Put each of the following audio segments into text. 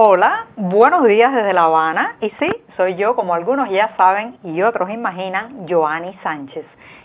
Hola, buenos días desde La Habana. Y sí, soy yo, como algunos ya saben y otros imaginan, Joanny Sánchez.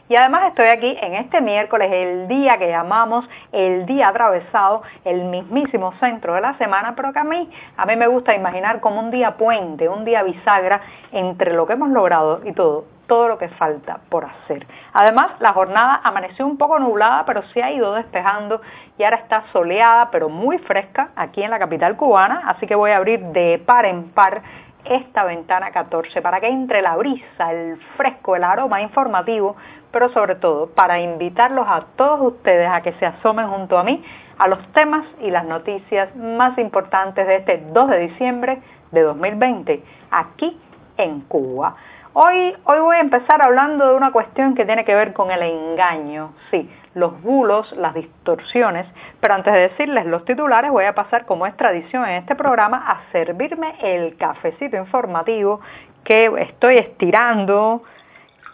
Y además estoy aquí en este miércoles, el día que llamamos el día atravesado, el mismísimo centro de la semana, pero que a mí, a mí me gusta imaginar como un día puente, un día bisagra entre lo que hemos logrado y todo, todo lo que falta por hacer. Además, la jornada amaneció un poco nublada, pero se ha ido despejando y ahora está soleada, pero muy fresca aquí en la capital cubana, así que voy a abrir de par en par esta ventana 14 para que entre la brisa, el fresco, el aroma informativo, pero sobre todo para invitarlos a todos ustedes a que se asomen junto a mí a los temas y las noticias más importantes de este 2 de diciembre de 2020 aquí en Cuba. Hoy, voy a empezar hablando de una cuestión que tiene que ver con el engaño, sí, los bulos, las distorsiones, pero antes de decirles los titulares voy a pasar como es tradición en este programa a servirme el cafecito informativo que estoy estirando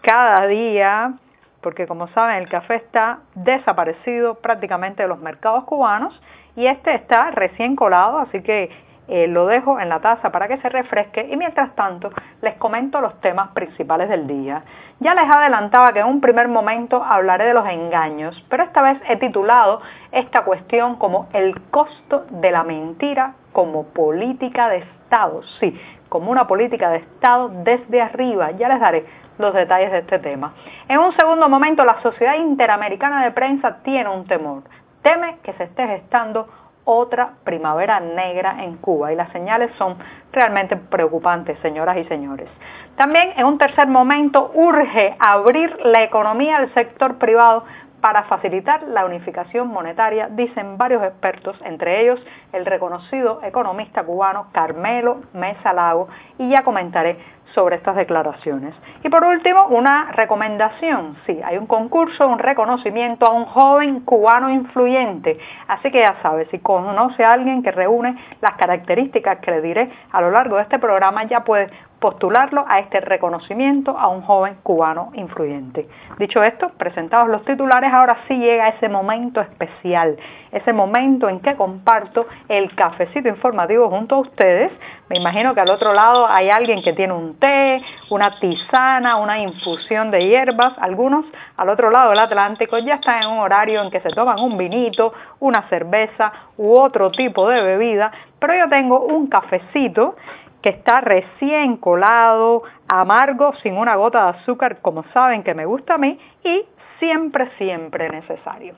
cada día, porque como saben el café está desaparecido prácticamente de los mercados cubanos y este está recién colado, así que eh, lo dejo en la taza para que se refresque y mientras tanto les comento los temas principales del día. Ya les adelantaba que en un primer momento hablaré de los engaños, pero esta vez he titulado esta cuestión como el costo de la mentira como política de Estado. Sí, como una política de Estado desde arriba. Ya les daré los detalles de este tema. En un segundo momento, la Sociedad Interamericana de Prensa tiene un temor. Teme que se esté gestando otra primavera negra en Cuba y las señales son realmente preocupantes, señoras y señores. También en un tercer momento urge abrir la economía al sector privado para facilitar la unificación monetaria, dicen varios expertos, entre ellos el reconocido economista cubano Carmelo Mesa Lago, y ya comentaré sobre estas declaraciones. Y por último, una recomendación. Sí, hay un concurso, un reconocimiento a un joven cubano influyente. Así que ya sabes, si conoce a alguien que reúne las características que le diré a lo largo de este programa, ya puede postularlo a este reconocimiento a un joven cubano influyente. Dicho esto, presentados los titulares, ahora sí llega ese momento especial, ese momento en que comparto el cafecito informativo junto a ustedes. Me imagino que al otro lado hay alguien que tiene un té, una tisana, una infusión de hierbas. Algunos al otro lado del Atlántico ya están en un horario en que se toman un vinito, una cerveza u otro tipo de bebida, pero yo tengo un cafecito que está recién colado, amargo, sin una gota de azúcar, como saben que me gusta a mí, y siempre, siempre necesario.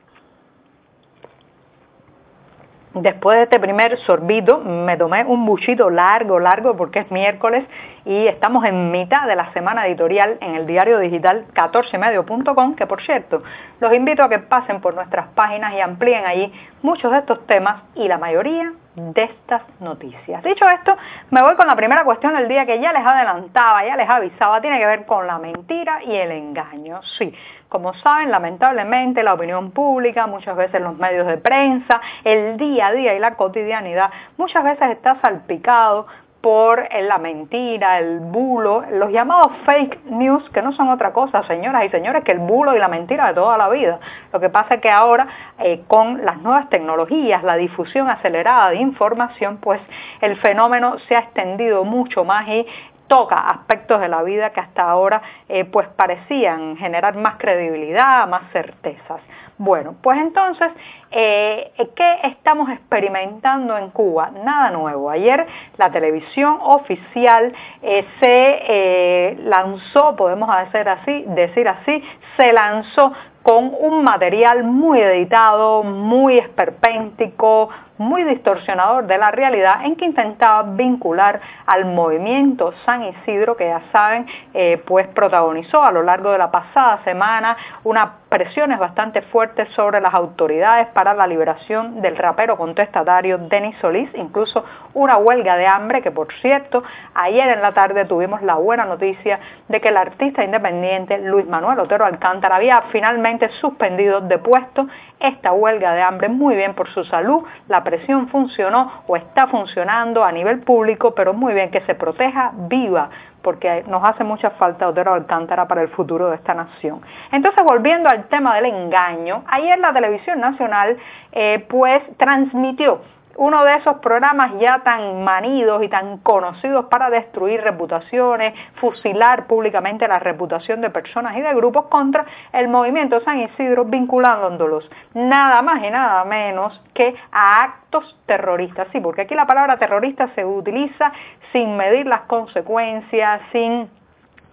Después de este primer sorbito me tomé un buchito largo, largo porque es miércoles y estamos en mitad de la semana editorial en el diario digital 14medio.com, que por cierto, los invito a que pasen por nuestras páginas y amplíen allí muchos de estos temas y la mayoría de estas noticias. Dicho esto, me voy con la primera cuestión del día que ya les adelantaba, ya les avisaba, tiene que ver con la mentira y el engaño. Sí, como saben, lamentablemente la opinión pública, muchas veces los medios de prensa, el día a día y la cotidianidad, muchas veces está salpicado por la mentira, el bulo, los llamados fake news, que no son otra cosa, señoras y señores, que el bulo y la mentira de toda la vida. Lo que pasa es que ahora, eh, con las nuevas tecnologías, la difusión acelerada de información, pues el fenómeno se ha extendido mucho más y toca aspectos de la vida que hasta ahora eh, pues parecían generar más credibilidad, más certezas. Bueno, pues entonces, eh, ¿qué estamos experimentando en Cuba? Nada nuevo. Ayer la televisión oficial eh, se lanzó, podemos decir así, decir así, se lanzó con un material muy editado, muy esperpéntico, muy distorsionador de la realidad en que intentaba vincular al movimiento San Isidro, que ya saben, eh, pues protagonizó a lo largo de la pasada semana unas presiones bastante fuertes sobre las autoridades para la liberación del rapero contestatario Denis Solís, incluso una huelga de hambre que por cierto ayer en la tarde tuvimos la buena noticia de que el artista independiente Luis Manuel Otero Alcántara había finalmente suspendido de puesto esta huelga de hambre muy bien por su salud, la presión funcionó o está funcionando a nivel público, pero muy bien que se proteja viva porque nos hace mucha falta Otero Alcántara para el futuro de esta nación. Entonces, volviendo al tema del engaño, ayer la televisión nacional eh, pues transmitió uno de esos programas ya tan manidos y tan conocidos para destruir reputaciones, fusilar públicamente la reputación de personas y de grupos contra el movimiento San Isidro, vinculándolos nada más y nada menos que a actos terroristas. Sí, porque aquí la palabra terrorista se utiliza sin medir las consecuencias, sin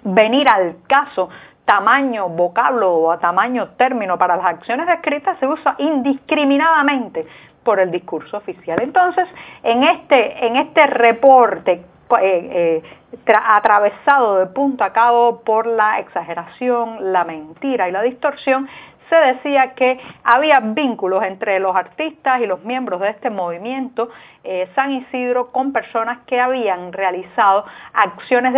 venir al caso tamaño vocablo o a tamaño término para las acciones descritas se usa indiscriminadamente por el discurso oficial. Entonces, en este, en este reporte eh, eh, atravesado de punto a cabo por la exageración, la mentira y la distorsión, se decía que había vínculos entre los artistas y los miembros de este movimiento eh, San Isidro con personas que habían realizado acciones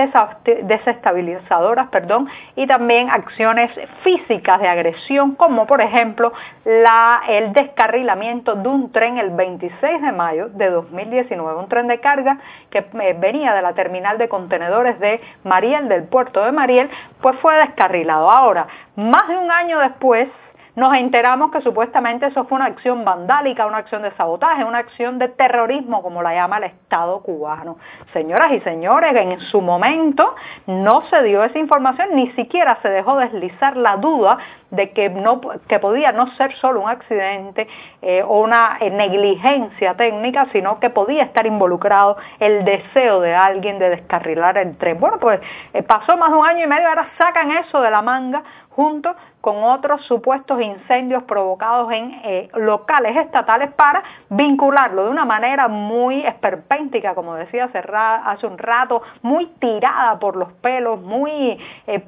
desestabilizadoras perdón, y también acciones físicas de agresión, como por ejemplo el descarrilamiento de un tren el 26 de mayo de 2019, un tren de carga que eh, venía de la terminal de contenedores de Mariel, del puerto de Mariel, pues fue descarrilado. Ahora, más de un año después, nos enteramos que supuestamente eso fue una acción vandálica, una acción de sabotaje, una acción de terrorismo, como la llama el Estado cubano. Señoras y señores, en su momento no se dio esa información, ni siquiera se dejó deslizar la duda de que, no, que podía no ser solo un accidente eh, o una eh, negligencia técnica, sino que podía estar involucrado el deseo de alguien de descarrilar el tren. Bueno, pues eh, pasó más de un año y medio, ahora sacan eso de la manga junto con otros supuestos incendios provocados en locales estatales para vincularlo de una manera muy esperpéntica, como decía hace un rato, muy tirada por los pelos, muy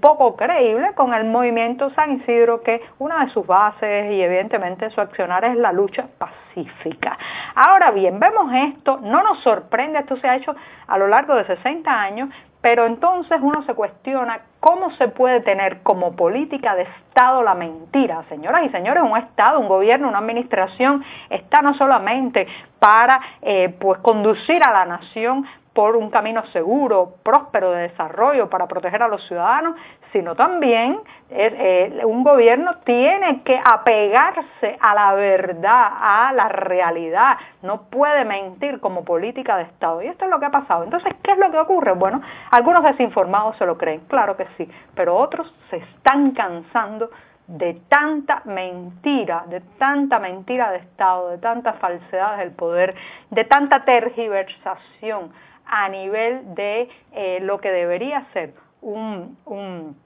poco creíble con el movimiento San Isidro que una de sus bases y evidentemente su accionar es la lucha pacífica. Ahora bien, vemos esto, no nos sorprende, esto se ha hecho a lo largo de 60 años, pero entonces uno se cuestiona cómo se puede tener como política de Estado la mentira. Señoras y señores, un Estado, un gobierno, una administración está no solamente para eh, pues conducir a la nación por un camino seguro, próspero de desarrollo para proteger a los ciudadanos, sino también eh, eh, un gobierno tiene que apegarse a la verdad, a la realidad, no puede mentir como política de Estado. Y esto es lo que ha pasado. Entonces, ¿qué es lo que ocurre? Bueno, algunos desinformados se lo creen, claro que sí, pero otros se están cansando de tanta mentira, de tanta mentira de Estado, de tanta falsedad del poder, de tanta tergiversación a nivel de eh, lo que debería ser un, un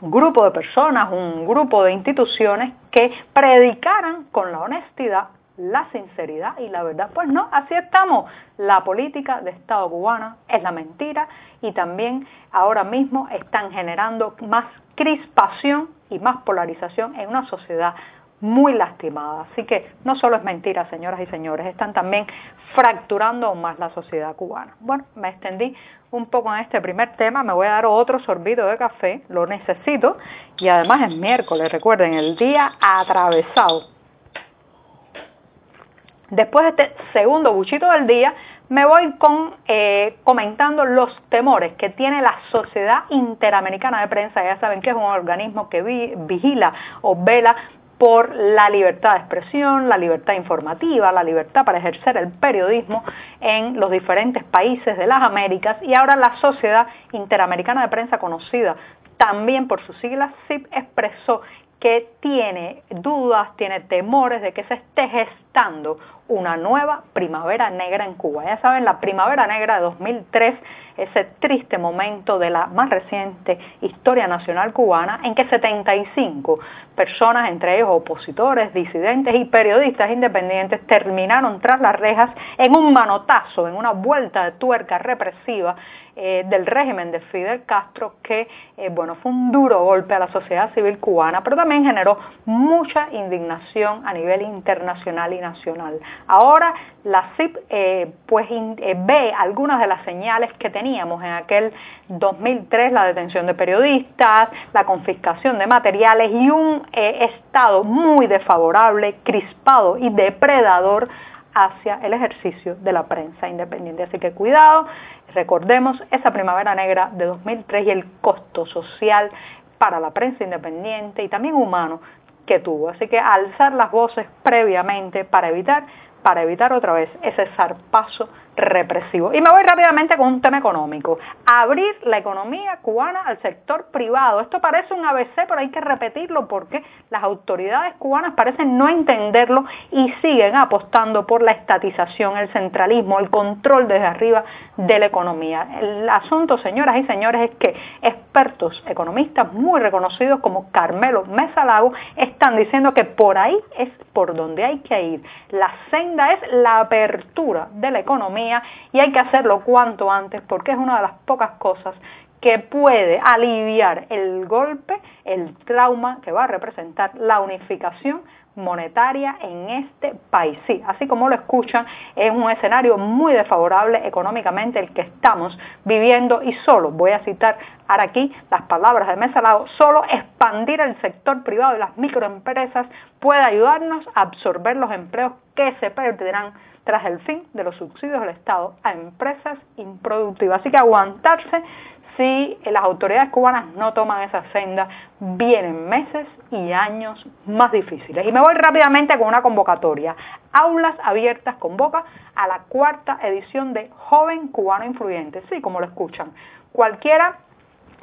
grupo de personas, un grupo de instituciones que predicaran con la honestidad, la sinceridad y la verdad. Pues no, así estamos. La política de Estado cubana es la mentira y también ahora mismo están generando más crispación y más polarización en una sociedad muy lastimada. Así que no solo es mentira, señoras y señores, están también fracturando aún más la sociedad cubana. Bueno, me extendí un poco en este primer tema, me voy a dar otro sorbito de café, lo necesito, y además es miércoles, recuerden, el día atravesado. Después de este segundo buchito del día, me voy con eh, comentando los temores que tiene la Sociedad Interamericana de Prensa. Ya saben que es un organismo que vigila o vela por la libertad de expresión, la libertad informativa, la libertad para ejercer el periodismo en los diferentes países de las Américas. Y ahora la Sociedad Interamericana de Prensa conocida también por sus siglas CIP expresó que tiene dudas, tiene temores de que se esté gestando una nueva primavera negra en Cuba. Ya saben, la primavera negra de 2003, ese triste momento de la más reciente historia nacional cubana, en que 75 personas, entre ellos opositores, disidentes y periodistas independientes, terminaron tras las rejas en un manotazo, en una vuelta de tuerca represiva eh, del régimen de Fidel Castro, que eh, bueno, fue un duro golpe a la sociedad civil cubana, pero también generó mucha indignación a nivel internacional y nacional. Ahora la CIP eh, pues ve algunas de las señales que teníamos en aquel 2003, la detención de periodistas, la confiscación de materiales y un Estado muy desfavorable, crispado y depredador hacia el ejercicio de la prensa independiente. Así que cuidado, recordemos esa primavera negra de 2003 y el costo social para la prensa independiente y también humano que tuvo. Así que alzar las voces previamente para evitar para evitar otra vez ese zarpazo represivo. Y me voy rápidamente con un tema económico. Abrir la economía cubana al sector privado. Esto parece un ABC, pero hay que repetirlo porque las autoridades cubanas parecen no entenderlo y siguen apostando por la estatización, el centralismo, el control desde arriba de la economía. El asunto, señoras y señores, es que expertos economistas muy reconocidos como Carmelo Mesalago están diciendo que por ahí es por donde hay que ir. La senda es la apertura de la economía y hay que hacerlo cuanto antes porque es una de las pocas cosas que puede aliviar el golpe, el trauma que va a representar la unificación monetaria en este país. Sí, así como lo escuchan, es un escenario muy desfavorable económicamente el que estamos viviendo y solo, voy a citar ahora aquí las palabras de Mesa Lago, solo expandir el sector privado y las microempresas puede ayudarnos a absorber los empleos que se perderán tras el fin de los subsidios del Estado a empresas improductivas. Así que aguantarse si las autoridades cubanas no toman esa senda, vienen meses y años más difíciles. Y me voy rápidamente con una convocatoria. Aulas Abiertas convoca a la cuarta edición de Joven Cubano Influyente. Sí, como lo escuchan. Cualquiera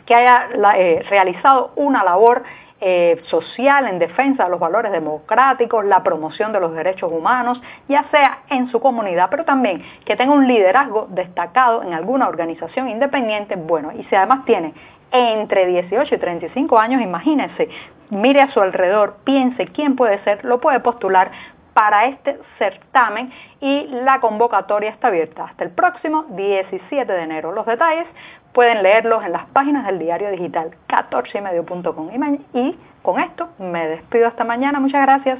que haya eh, realizado una labor eh, social en defensa de los valores democráticos, la promoción de los derechos humanos, ya sea en su comunidad, pero también que tenga un liderazgo destacado en alguna organización independiente, bueno, y si además tiene entre 18 y 35 años, imagínense, mire a su alrededor, piense quién puede ser, lo puede postular para este certamen y la convocatoria está abierta hasta el próximo 17 de enero. Los detalles pueden leerlos en las páginas del diario digital 14ymedio.com. Y, y con esto me despido hasta mañana. Muchas gracias.